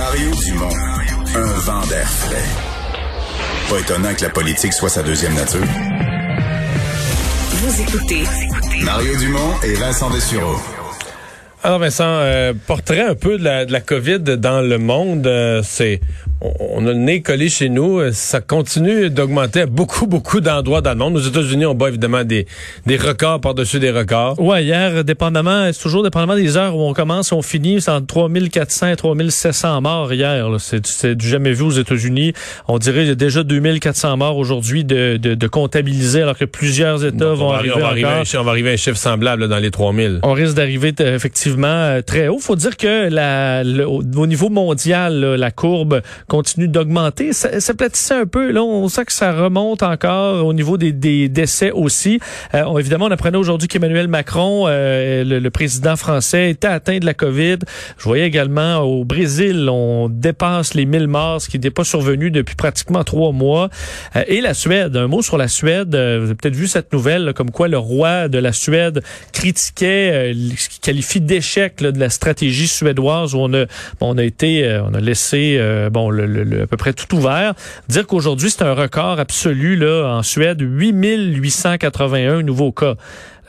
Mario Dumont, un vent d'air frais. Pas étonnant que la politique soit sa deuxième nature. Vous écoutez Mario Dumont et Vincent Dessureau. Alors Vincent, euh, portrait un peu de la, de la COVID dans le monde, euh, c'est on, a le nez collé chez nous, euh, ça continue d'augmenter à beaucoup beaucoup d'endroits dans le monde. Aux États-Unis, on bat évidemment des des records par-dessus des records. Ouais, hier dépendamment, c'est toujours dépendamment des heures où on commence, on finit, c'est entre 3400 et 3700 morts hier, c'est du jamais vu aux États-Unis. On dirait qu'il y a déjà 2400 morts aujourd'hui de, de, de comptabiliser alors que plusieurs États Donc, vont on va, arriver on va arriver à un chiffre- on va arriver à un chiffre semblable là, dans les 3000. On risque d'arriver effectivement euh, très haut. Faut dire que la, le- au niveau mondial, là, la courbe continue d'augmenter. Ça, ça platissait un peu. Là, on sent que ça remonte encore au niveau des, des décès aussi. Euh, on- évidemment, on apprenait aujourd'hui qu'Emmanuel Macron, euh, le, le président français, était atteint de la COVID. Je voyais également au Brésil, on dépasse les 1000 morts, ce qui n'était pas survenu depuis pratiquement trois mois. Euh, et la Suède, un mot sur la Suède. Euh, vous avez peut-être vu cette nouvelle, là, comme quoi le roi de la Suède critiquait euh, ce qu'il qualifie d'échec de la stratégie suédoise où on a, on a été, euh, on a laissé bon à peu près tout ouvert. Dire qu'aujourd'hui c'est un record absolu là en Suède, 8881 nouveaux cas.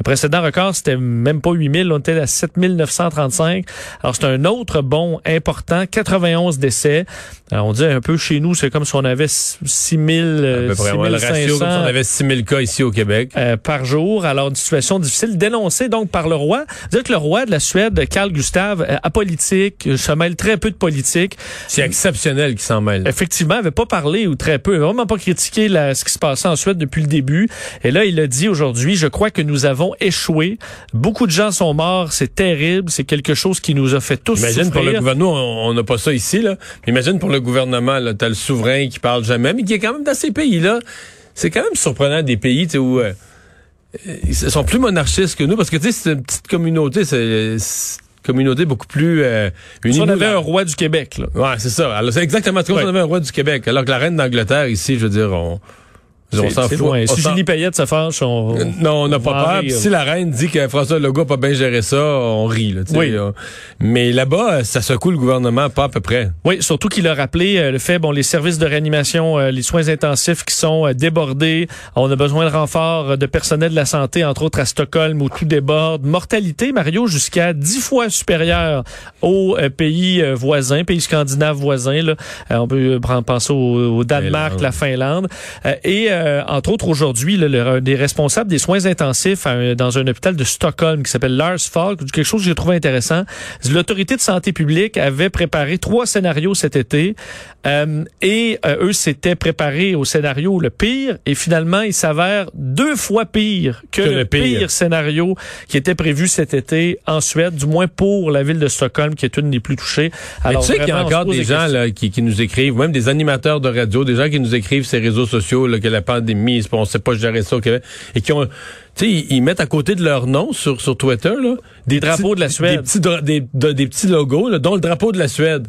Le précédent record, c'était même pas 8000, on était à 7935. Alors, c'est un autre bond important, 91 décès. Alors, on dit un peu chez nous, c'est comme si on avait 6000, À peu près. Ouais, le ratio, comme si on avait 6000 cas ici au Québec. euh, par jour. Alors, une situation difficile dénoncée donc par le roi. Dire que le roi de la Suède, Carl Gustave, euh, apolitique, euh, se mêle très peu de politique. C'est exceptionnel qu'il s'en mêle. Effectivement, il avait pas parlé ou très peu, il avait vraiment pas critiqué la- ce qui se passait en Suède depuis le début. Et là, il a dit aujourd'hui, je crois que nous avons échoué. Beaucoup de gens sont morts, c'est terrible, c'est quelque chose qui nous a fait tous Imagine pour le gouvernement, on n'a pas ça ici, là. Mais Imagine pour le gouvernement, t'as le souverain qui parle jamais, mais qui est quand même dans ces pays-là. C'est quand même surprenant des pays, où euh, ils sont plus monarchistes que nous, parce que tu sais, c'est une petite communauté, c'est communauté beaucoup plus euh, unie. Si on avait un roi du Québec, là. Ouais, c'est ça. Alors, c'est exactement comme si Ouais. on avait un roi du Québec. Alors que la reine d'Angleterre, ici, je veux dire, on, on s'en fout. loin. On Si Julie Payette se fâche, on... non, on n'a pas peur. rire. Si la reine dit que François Legault a pas bien géré ça, on rit. Là, Oui. euh. Mais là-bas, ça secoue le gouvernement pas à peu près. Oui, surtout qu'il a rappelé euh, le fait, bon, les services de réanimation, euh, les soins intensifs qui sont euh, débordés. On a besoin de renfort euh, de personnel de la santé, entre autres à Stockholm où tout déborde. Mortalité, Mario, jusqu'à dix fois supérieure aux euh, pays euh, voisins, pays scandinaves voisins. Là. Euh, on peut prendre penser au, Danemark, Finlande. la Finlande. Euh, et euh, entre autres, aujourd'hui, des responsables des soins intensifs à dans un hôpital de Stockholm qui s'appelle Lars Falk, quelque chose que j'ai trouvé intéressant. L'autorité de santé publique avait préparé trois scénarios cet été euh, et euh, eux s'étaient préparés au scénario le pire et finalement il s'avère deux fois pire que, Que le, pire. pire. scénario qui était prévu cet été en Suède, du moins pour la ville de Stockholm qui est une des plus touchées. Mais tu sais qu'il y a encore des gens là, qui, qui nous écrivent, même des animateurs de radio, des gens qui nous écrivent sur les réseaux sociaux là, que la pandémie, on sait pas gérer ça au Québec, et qui ont, tu sais, ils, mettent à côté de leur nom sur, sur Twitter là, Des drapeaux petits- de la Suède. des petits, dra- des, de- des petits logos, là, dont le drapeau de la Suède.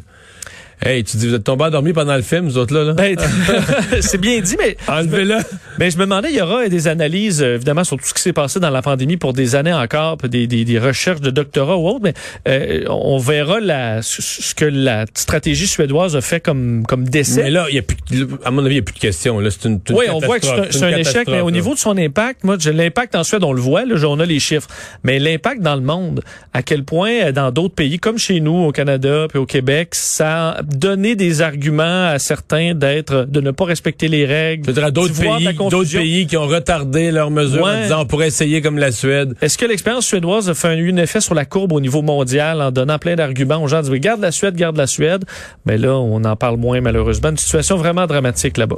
Hey, tu dis, vous êtes tombés endormis pendant le film, vous autres là, là? Ben, c'est bien dit, mais Enlevez-le. Mais je me demandais, il y aura des analyses, euh, évidemment, sur tout ce qui s'est passé dans la pandémie pour des années encore, puis des, des, des recherches de doctorat ou autre, mais euh, on verra la, ce que la stratégie suédoise a fait comme, comme Mais décès. là, il y a plus, à mon avis, il n'y a plus de questions. Là, c'est une, une Oui, on voit que c'est un, un échec, mais au niveau de son impact, moi, l'impact en Suède, on le voit, là, on a les chiffres, mais l'impact dans le monde, à quel point euh, dans d'autres pays, comme chez nous, au Canada puis au Québec, ça a donné des arguments à certains d'être, de ne pas respecter les règles. Dire, à d'autres pays, d'autres pays qui ont retardé leurs mesures en disant on pourrait essayer comme la Suède. Est-ce que l'expérience suédoise a fait un, un effet sur la courbe au niveau mondial en donnant plein d'arguments aux gens dire garde la Suède, garde la Suède? Mais là, on en parle moins malheureusement. Une situation vraiment dramatique là-bas.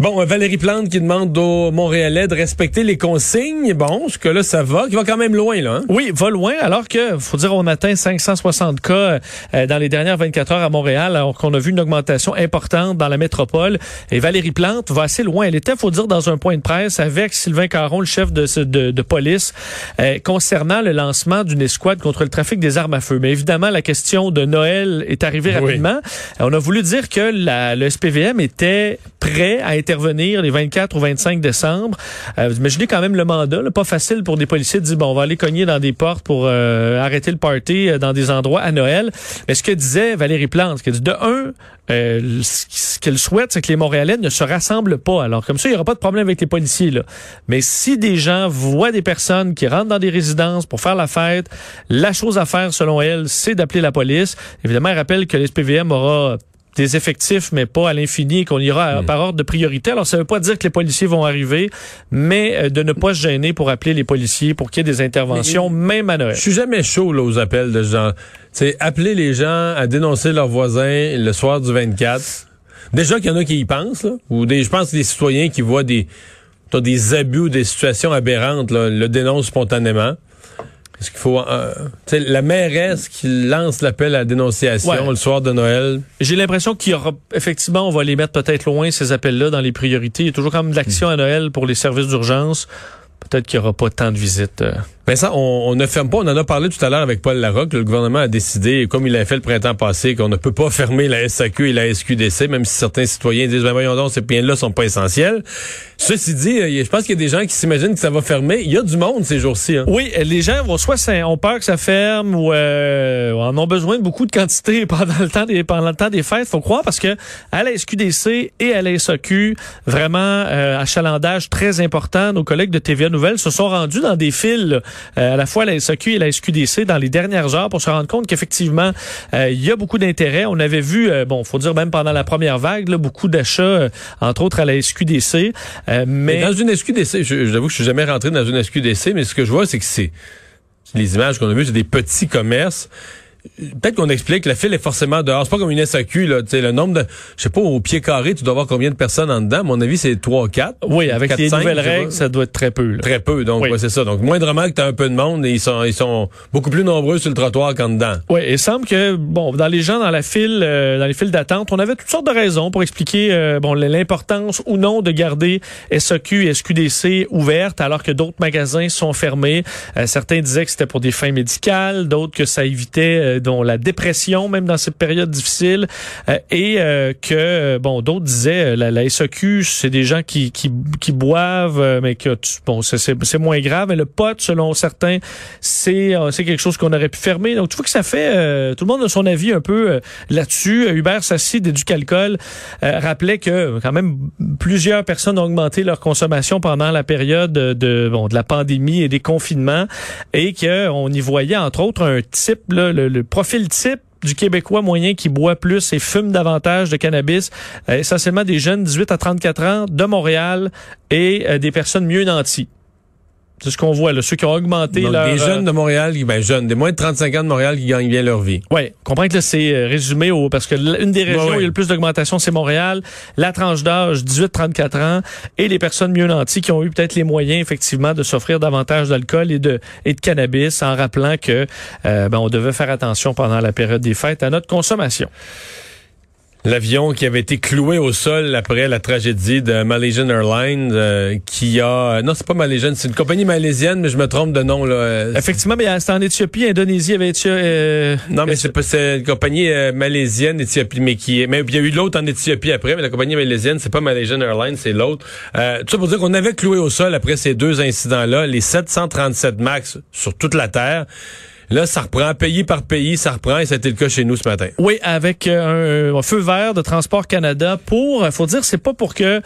Bon, euh, Valérie Plante qui demande aux Montréalais de respecter les consignes. Bon, ce que là, ça va, qui va quand même loin, là. hein? Oui, va loin, alors que, faut dire, on atteint 560 cas euh, dans les dernières 24 heures à Montréal, alors qu'on a vu une augmentation importante dans la métropole. Et Valérie Plante va assez loin. Elle était, faut dire, dans un point de presse avec Sylvain Caron, le chef de, de, de police, euh, concernant le lancement d'une escouade contre le trafic des armes à feu. Mais évidemment, la question de Noël est arrivée rapidement. Euh, On a voulu dire que la, le SPVM était prêt à intervenir intervenir les 24 ou 25 décembre. Euh, vous imaginez quand même le mandat, pas facile pour des policiers de dire, bon, on va aller cogner dans des portes pour euh, arrêter le party euh, dans des endroits à Noël. Mais ce que disait Valérie Plante, que de un, euh, ce qu'elle souhaite, c'est que les Montréalais ne se rassemblent pas. Alors, comme ça, il n'y aura pas de problème avec les policiers. Là. Mais si des gens voient des personnes qui rentrent dans des résidences pour faire la fête, la chose à faire, selon elle, c'est d'appeler la police. Évidemment, elle rappelle que l'SPVM aura des effectifs, mais pas à l'infini, qu'on ira hmm. par ordre de priorité. Alors, ça ne veut pas dire que les policiers vont arriver, mais euh, de ne pas se gêner pour appeler les policiers pour qu'il y ait des interventions, même à Noël. Je suis jamais chaud là, aux appels de gens. C'est appeler les gens à dénoncer leurs voisins le soir du 24. Déjà qu'il y en a qui y pensent, là, ou des, je pense des citoyens qui voient des, des abus ou des situations aberrantes, là, le dénoncent spontanément. Est-ce qu'il faut euh, la mairesse qui lance l'appel à la dénonciation le soir de Noël? J'ai l'impression qu'il y aura effectivement, on va les mettre peut-être loin ces appels-là dans les priorités. Il y a toujours quand même de l'action à Noël pour les services d'urgence. Peut-être qu'il n'y aura pas tant de visites. Euh. Ben ça, on, ne ferme pas. On en a parlé tout à l'heure avec Paul Larocque. Le gouvernement a décidé, comme il a fait le printemps passé, qu'on ne peut pas fermer la SAQ et la SQDC, même si certains citoyens disent, ben voyons donc, ces biens-là sont pas essentiels. Ceci dit, euh, je pense qu'il y a des gens qui s'imaginent que ça va fermer. Il y a du monde ces jours-ci. Hein. Oui, les gens vont soit ont peur que ça ferme ou euh, en ont besoin de beaucoup de quantité pendant le temps des pendant le temps des fêtes. Faut croire parce que à la SQDC et à la SAQ, vraiment euh, achalandage très important. Nos collègues de TVA Nouvelles se sont rendus dans des files euh, à la fois la SAQ et la SQDC dans les dernières heures pour se rendre compte qu'effectivement, euh, il y a beaucoup d'intérêt. On avait vu, euh, bon, faut dire même pendant la première vague, beaucoup d'achats, entre autres à la SQDC. mais... dans une SQDC, j'avoue que je suis jamais rentré dans une SQDC, mais ce que je vois, c'est que c'est les images qu'on a vues, c'est des petits commerces peut-être qu'on explique que la file est forcément dehors. C'est pas comme une SAQ, là. Tu sais, le nombre de, je sais pas, au pied carré, tu dois avoir combien de personnes en dedans. À mon avis, c'est 3 4. Oui, avec les nouvelles règles, ça doit être très peu, Très peu. Donc, c'est ça. Donc, moindrement que tu as un peu de monde et ils sont, ils sont beaucoup plus nombreux sur le trottoir qu'en dedans. Oui, il semble que, bon, dans les gens dans la file, euh, dans les files d'attente, on avait toutes sortes de raisons pour expliquer, euh, bon, l'importance ou non de garder SAQ et SQDC ouvertes alors que d'autres magasins sont fermés. Euh, certains disaient que c'était pour des fins médicales, d'autres que ça évitait euh, dont la dépression, même dans cette période difficile, euh, et euh, que, bon, d'autres disaient, la, la SAQ, c'est des gens qui, qui, qui boivent, mais que, bon, c'est moins grave, mais le pot, selon certains, c'est c'est quelque chose qu'on aurait pu fermer. Donc, tu vois que ça fait, tout le monde a son avis un peu là-dessus. Hubert Sassi d'Éducalcool rappelait que, quand même, plusieurs personnes ont augmenté leur consommation pendant la période de, bon, de la pandémie et des confinements, et qu'on y voyait, entre autres, un type, là, le le profil type du Québécois moyen qui boit plus et fume davantage de cannabis, euh, essentiellement des jeunes 18 à 34 ans de Montréal et euh, des personnes mieux nanties. C'est ce qu'on voit, là, ceux qui ont augmenté Donc, leur... Des jeunes de Montréal, ben jeunes, des moins de 35 ans de Montréal qui gagnent bien leur vie. Oui, comprends que là, c'est euh, résumé au... Parce que une des régions où il y a le plus d'augmentation, c'est Montréal. La tranche d'âge, 18-34 ans. Et les personnes mieux nanties qui ont eu peut-être les moyens, effectivement, de s'offrir davantage d'alcool et de, et de cannabis en rappelant que euh, ben, on devait faire attention pendant la période des fêtes à notre consommation. L'avion qui avait été cloué au sol après la tragédie de Malaysian Airlines, euh, qui a... Non, c'est pas Malaysian, c'est une compagnie malaisienne, mais je me trompe de nom. Là. Effectivement, mais c'était en Éthiopie, Indonésie, avait été... Euh, non, mais c'est pas c'est une compagnie euh, malaisienne, Éthiopie, mais qui est... Mais il y a eu l'autre en Éthiopie après, mais la compagnie malaisienne, c'est pas Malaysian Airlines, c'est l'autre. Euh, tout ça pour dire qu'on avait cloué au sol après ces deux incidents-là, les 737 MAX sur toute la Terre. Là, ça reprend pays par pays, ça reprend et c'était le cas chez nous ce matin. Oui, avec euh, un, feu vert de Transport Canada pour, faut dire, c'est pas pour que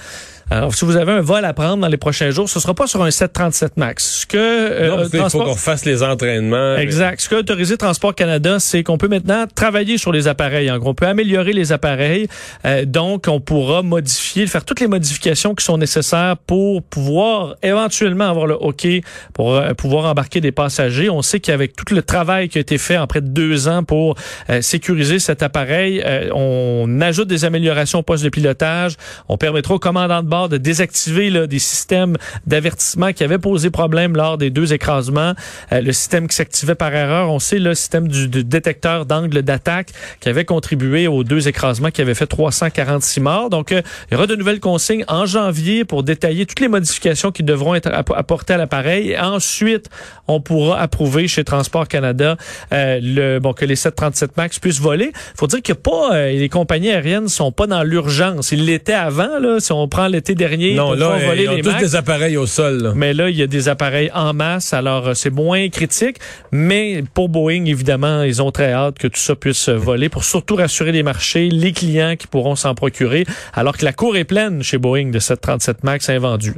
alors, si vous avez un vol à prendre dans les prochains jours, ce sera pas sur un 737 MAX. Ce que euh, il faut qu'on fasse les entraînements. Exact. Ce que autorisé Transport Canada, c'est qu'on peut maintenant travailler sur les appareils. En gros, on peut améliorer les appareils. Euh, donc, on pourra modifier, faire toutes les modifications qui sont nécessaires pour pouvoir éventuellement avoir le OK pour euh, pouvoir embarquer des passagers. On sait qu'avec tout le travail qui a été fait en près de deux ans pour sécuriser cet appareil, on ajoute des améliorations au poste de pilotage. On permettra aux commandants de de désactiver des systèmes d'avertissement qui avaient posé problème lors des deux écrasements. Euh, le système qui s'activait par erreur, on sait le système du, détecteur d'angle d'attaque qui avait contribué aux deux écrasements qui avaient fait 346 morts. Donc, euh, il y aura de nouvelles consignes en janvier pour détailler toutes les modifications qui devront être apportées à l'appareil. Ensuite, on pourra approuver chez Transport Canada euh, le bon que les 737 Max puissent voler. Faut dire que pas les compagnies aériennes sont pas dans l'urgence. Ils l'étaient avant là. Si on prend les l'été dernier Non, pour là, voler ils ont les tous des appareils au sol. là. Mais là, il y a des appareils en masse, alors euh, c'est moins critique. Mais pour Boeing, évidemment, ils ont très hâte que tout ça puisse euh, voler pour surtout rassurer les marchés, les clients qui pourront s'en procurer, alors que la cour est pleine chez Boeing de 737 MAX invendus.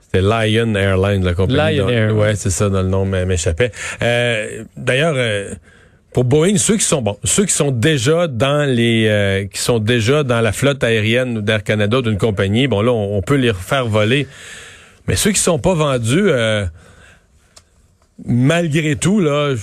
C'était Lion Airlines, la compagnie. Lion Air, Ouais, c'est ça, dans le nom m'échappait. Euh, D'ailleurs, euh, pour Boeing, ceux qui sont bon, ceux qui sont déjà dans les, euh, qui sont déjà dans la flotte aérienne d'Air Canada d'une compagnie, bon là, on, peut les refaire voler. Mais ceux qui sont pas vendus, euh, malgré tout, là,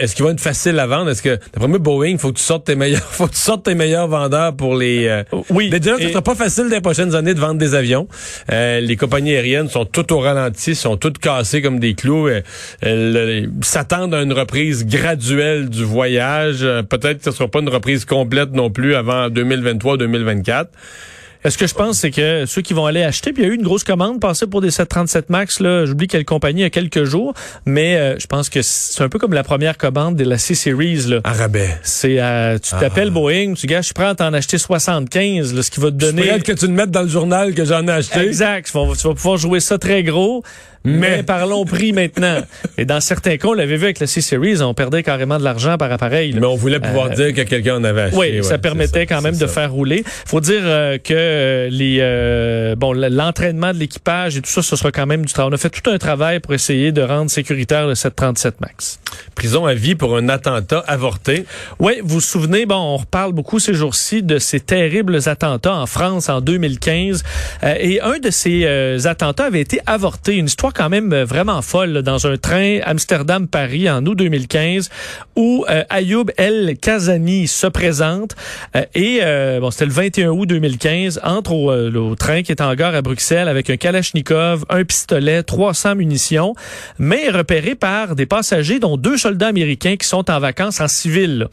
est-ce qu'ils vont être faciles à vendre? Est-ce que, d'après moi, Boeing, faut que tu sortes tes meilleurs, faut que tu sortes tes meilleurs vendeurs pour les, euh, Oui. mais déjà, ce sera pas facile dans les prochaines années de vendre des avions. Euh, les compagnies aériennes sont toutes au ralenti, sont toutes cassées comme des clous. Euh, elles s'attendent à une reprise graduelle du voyage. Euh, Peut-être que ce sera pas une reprise complète non plus avant 2023-2024. Est-ce que je pense, c'est que ceux qui vont aller acheter, puis il y a eu une grosse commande passée pour des 737 MAX, là, j'oublie quelle compagnie il y a quelques jours, mais euh, je pense que c'est un peu comme la première commande de la C-Series. là. Arabais. C'est, euh, tu t'appelles Boeing, tu gars, je suis prêt à t'en acheter 75, là, ce qui va te donner... Donner... que tu le mettes dans le journal que j'en ai acheté. Exact. Tu vas, tu vas pouvoir jouer ça très gros. Mais, Mais- parlons prix maintenant. Et dans certains cas, on l'avait vu avec la C-Series, on perdait carrément de l'argent par appareil. là. Mais on voulait pouvoir Euh, dire que quelqu'un en avait acheté. Oui, ouais, ça permettait ça, quand même de faire rouler. Faut dire euh, que euh, les euh, bon l'entraînement de l'équipage et tout ça, ce sera quand même du travail. On a fait tout un travail pour essayer de rendre sécuritaire le 737 Max. Prison à vie pour un attentat avorté. Oui, vous vous souvenez, bon, on reparle beaucoup ces jours-ci de ces terribles attentats en France en 2015. Euh, et un de ces euh, attentats avait été avorté. Une histoire quand même euh, vraiment folle là, dans un train Amsterdam-Paris en août 2015 où euh, Ayoub El Kazani se présente. Euh, et euh, bon, c'était le 21 août 2015, entre au, euh, au train qui est en gare à Bruxelles avec un Kalachnikov, un pistolet, 300 munitions, mais repéré par des passagers dont deux soldats américains qui sont en vacances en civil.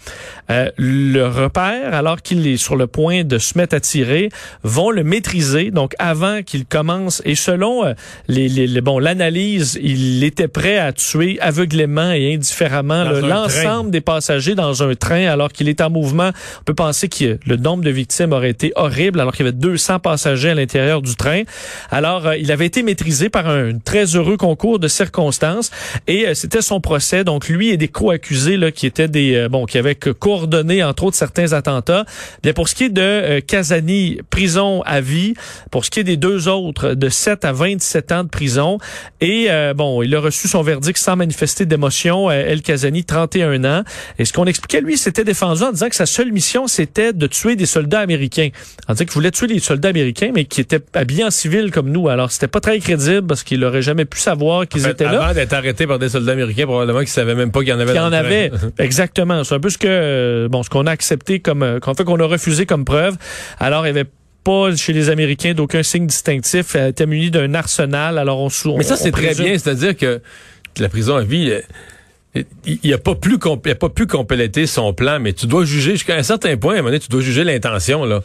Euh, le repère, alors qu'il est sur le point de se mettre à tirer, vont le maîtriser. Donc avant qu'il commence, et selon euh, les, les, les- bon l'analyse, il était prêt à tuer aveuglément et indifféremment l'ensemble des passagers dans un train alors qu'il est en mouvement. On peut penser que le nombre de victimes aurait été horrible alors qu'il y avait 200 passagers à l'intérieur du train. Alors, euh, il avait été maîtrisé par un très heureux concours de circonstances et euh, c'était son procès. Donc, lui et des co-accusés là, qui étaient des euh, bon qui avaient coordonné entre autres certains attentats. Bien, pour ce qui est de Kazani, prison à vie. Pour ce qui est des deux autres, de 7 à 27 ans de prison. Et euh, bon, il a reçu son verdict sans manifester d'émotion. El Kazani, 31 ans. Et ce qu'on expliquait, lui, c'était défendu en disant que sa seule mission, c'était de tuer des soldats américains. En disant qu'il voulait tuer des soldats américains, mais qui étaient habillés en civil comme nous. Alors, c'était pas très crédible parce qu'il aurait jamais pu savoir qu'ils En fait, étaient là. avant d'être arrêté par des soldats américains, probablement qu'ils savaient même pas qu'il y en avait qu'il y en avait. Exactement. C'est un peu ce que, euh, bon, ce qu'on a accepté comme, euh, qu'en fait, qu'on a refusé comme preuve. Alors, il y avait pas chez les Américains d'aucun signe distinctif, Elle était muni d'un arsenal. Alors, on sou- Mais ça, on- c'est on très bien. C'est-à-dire que la prison à vie, euh, il il a pas plus il a pas pu compléter son plan, mais tu dois juger jusqu'à un certain point. À un moment donné, tu dois juger l'intention là.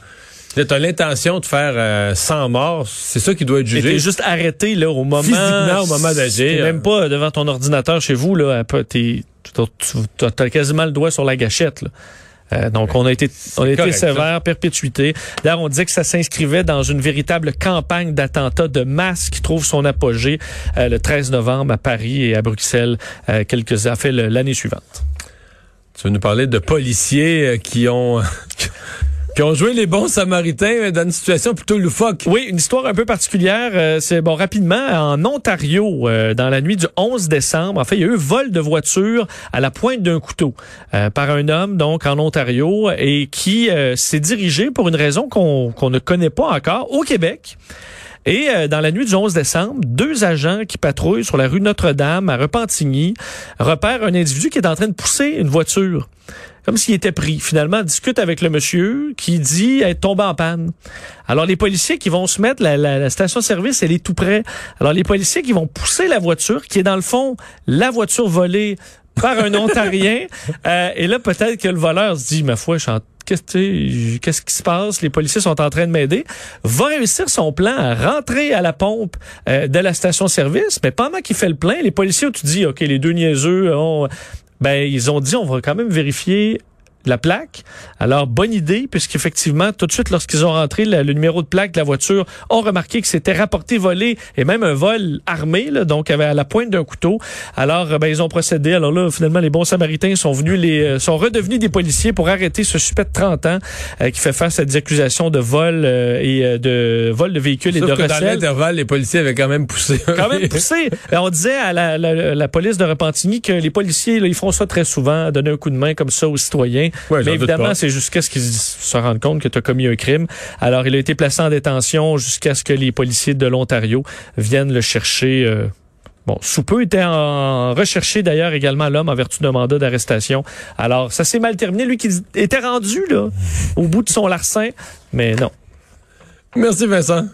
Tu as l'intention de faire euh, 100 morts, c'est ça qui doit être jugé. juste arrêté là au moment Physiquement, au moment d'agir. Même pas devant ton ordinateur chez vous là. Tu as quasiment le doigt sur la gâchette. Là. Euh, donc on a été on a été sévère, perpétuité. D'ailleurs, on disait que ça s'inscrivait dans une véritable campagne d'attentats de masse qui trouve son apogée euh, le 13 novembre à Paris et à Bruxelles euh, quelques fait l'année suivante. Tu veux nous parler de policiers euh, qui ont qui ont joué les bons samaritains euh, dans une situation plutôt loufoque. Oui, une histoire un peu particulière. euh, c'est bon rapidement en Ontario, euh, dans la nuit du 11 décembre. En fait, il y a eu vol de voiture à la pointe d'un couteau euh, par un homme donc en Ontario et qui euh, s'est dirigé pour une raison qu'on ne connaît pas encore au Québec. Et euh, dans la nuit du 11 décembre, deux agents qui patrouillent sur la rue Notre-Dame à Repentigny repèrent un individu qui est en train de pousser une voiture comme s'il était pris. Finalement, discute avec le monsieur qui dit être tombé en panne. Alors, les policiers qui vont se mettre, la, la- la station-service, elle est tout près. Alors, les policiers qui vont pousser la voiture, qui est dans le fond la voiture volée par un Ontarien. Euh, et là, peut-être que le voleur se dit, ma foi, je suis en- Qu'est-ce qui se passe? Les policiers sont en train de m'aider. Va réussir son plan à rentrer à la pompe euh, de la station-service. Mais pendant qu'il fait le plein, les policiers, tu dis, OK, les deux niaiseux ont ben ils ont dit on va quand même vérifier la plaque. Alors, bonne idée, puisqu'effectivement, tout de suite, lorsqu'ils ont rentré le, numéro de plaque de la voiture, ont remarqué que c'était rapporté volé et même un vol armé, là, donc à la pointe d'un couteau. Alors, euh, ben, ils ont procédé. Alors là, finalement, les bons samaritains sont venus, les euh, sont redevenus des policiers pour arrêter ce suspect de 30 ans euh, qui fait face à des accusations de vol et de vol de véhicules et de que Dans l'intervalle, les policiers avaient quand même poussé. Quand même poussé. on disait à la, la, police de Repentigny que les policiers, là, ils font ça très souvent, donner un coup de main comme ça aux citoyens. Mais évidemment, c'est jusqu'à ce qu'ils se rendent compte que tu as commis un crime. Alors, il a été placé en détention jusqu'à ce que les policiers de l'Ontario viennent le chercher. Euh, Bon, sous peu était en recherché d'ailleurs également l'homme en vertu d'un mandat d'arrestation. Alors, ça s'est mal terminé. Lui qui était rendu là, au bout de son larcin, mais non. Merci Vincent.